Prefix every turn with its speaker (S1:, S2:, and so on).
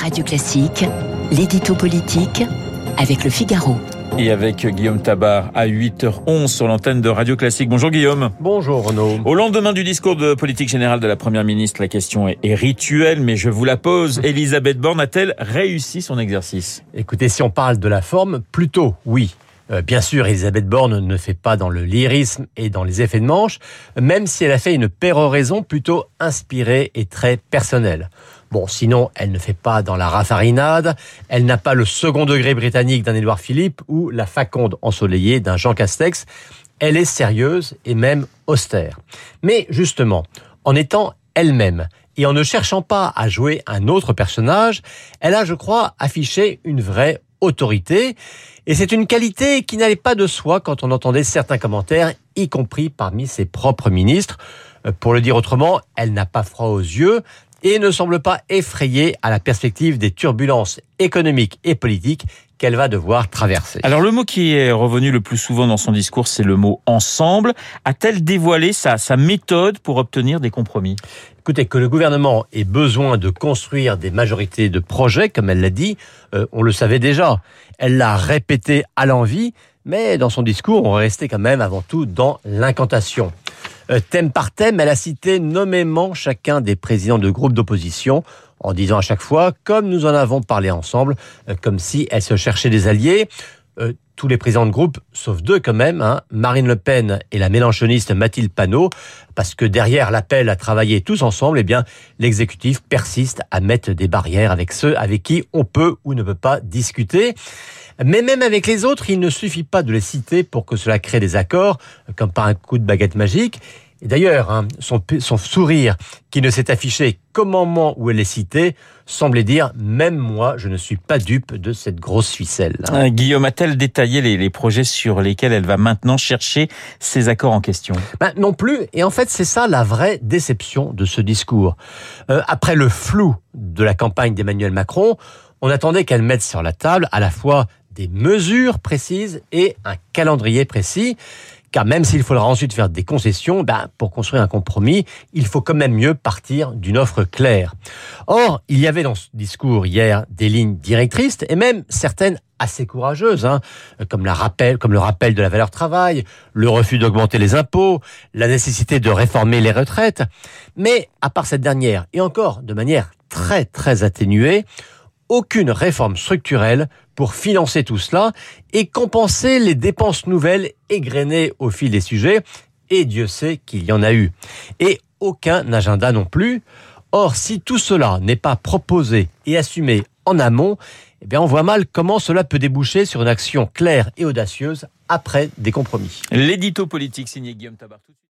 S1: Radio Classique, l'édito politique avec le Figaro.
S2: Et avec Guillaume Tabar à 8h11 sur l'antenne de Radio Classique. Bonjour Guillaume.
S3: Bonjour Renaud.
S2: Au lendemain du discours de politique générale de la Première ministre, la question est, est rituelle, mais je vous la pose. Elisabeth Borne a-t-elle réussi son exercice?
S3: Écoutez, si on parle de la forme, plutôt oui. Euh, bien sûr, Elisabeth Borne ne fait pas dans le lyrisme et dans les effets de manche, même si elle a fait une péroraison plutôt inspirée et très personnelle. Bon, sinon, elle ne fait pas dans la raffarinade, elle n'a pas le second degré britannique d'un Édouard Philippe ou la faconde ensoleillée d'un Jean Castex. Elle est sérieuse et même austère. Mais justement, en étant elle-même et en ne cherchant pas à jouer un autre personnage, elle a, je crois, affiché une vraie autorité. Et c'est une qualité qui n'allait pas de soi quand on entendait certains commentaires, y compris parmi ses propres ministres. Euh, pour le dire autrement, elle n'a pas froid aux yeux et ne semble pas effrayée à la perspective des turbulences économiques et politiques qu'elle va devoir traverser.
S2: Alors le mot qui est revenu le plus souvent dans son discours, c'est le mot ensemble. A-t-elle dévoilé sa, sa méthode pour obtenir des compromis?
S3: Écoutez, que le gouvernement ait besoin de construire des majorités de projets, comme elle l'a dit, euh, on le savait déjà. Elle l'a répété à l'envi, mais dans son discours, on restait quand même avant tout dans l'incantation. Euh, thème par thème, elle a cité nommément chacun des présidents de groupes d'opposition, en disant à chaque fois, comme nous en avons parlé ensemble, euh, comme si elle se cherchait des alliés. Tous les présidents de groupe, sauf deux quand même, hein, Marine Le Pen et la mélanchoniste Mathilde Panot, parce que derrière l'appel à travailler tous ensemble, eh bien, l'exécutif persiste à mettre des barrières avec ceux avec qui on peut ou ne peut pas discuter. Mais même avec les autres, il ne suffit pas de les citer pour que cela crée des accords, comme par un coup de baguette magique. Et d'ailleurs, hein, son, son, sourire, qui ne s'est affiché qu'au moment où elle est citée, semblait dire même moi, je ne suis pas dupe de cette grosse ficelle.
S2: Euh, Guillaume a-t-elle détaillé les, les, projets sur lesquels elle va maintenant chercher ces accords en question?
S3: Ben, Non plus. Et en fait, c'est ça la vraie déception de ce discours. Euh, après le flou de la campagne d'Emmanuel Macron, on attendait qu'elle mette sur la table à la fois des mesures précises et un calendrier précis. Car même s'il faudra ensuite faire des concessions, ben, pour construire un compromis, il faut quand même mieux partir d'une offre claire. Or, il y avait dans ce discours hier des lignes directrices et même certaines assez courageuses, hein, comme, la rappel, comme le rappel de la valeur travail, le refus d'augmenter les impôts, la nécessité de réformer les retraites. Mais à part cette dernière, et encore de manière très très atténuée, aucune réforme structurelle pour financer tout cela et compenser les dépenses nouvelles égrenées au fil des sujets, et Dieu sait qu'il y en a eu. Et aucun agenda non plus. Or, si tout cela n'est pas proposé et assumé en amont, eh bien, on voit mal comment cela peut déboucher sur une action claire et audacieuse après des compromis.
S2: L'édito politique signé Guillaume Tabar.